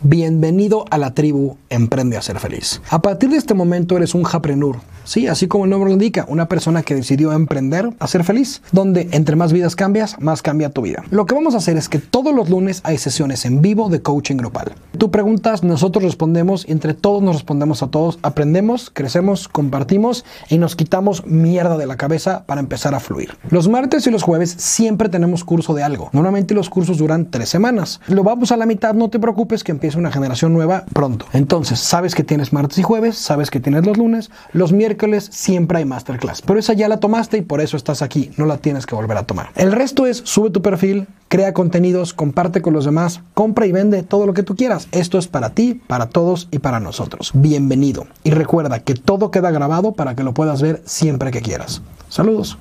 Bienvenido a la tribu Emprende a ser feliz. A partir de este momento eres un japrenur, sí, así como el nombre lo indica, una persona que decidió emprender a ser feliz, donde entre más vidas cambias, más cambia tu vida. Lo que vamos a hacer es que todos los lunes hay sesiones en vivo de coaching grupal. Tú preguntas, nosotros respondemos y entre todos nos respondemos a todos, aprendemos, crecemos, compartimos y nos quitamos mierda de la cabeza para empezar a fluir. Los martes y los jueves siempre tenemos curso de algo. Normalmente los cursos duran tres semanas. Lo vamos a la mitad, no te preocupes que empieza una generación nueva pronto. Entonces, sabes que tienes martes y jueves, sabes que tienes los lunes, los miércoles siempre hay masterclass. Pero esa ya la tomaste y por eso estás aquí, no la tienes que volver a tomar. El resto es sube tu perfil, crea contenidos, comparte con los demás, compra y vende todo lo que tú quieras. Esto es para ti, para todos y para nosotros. Bienvenido. Y recuerda que todo queda grabado para que lo puedas ver siempre que quieras. Saludos.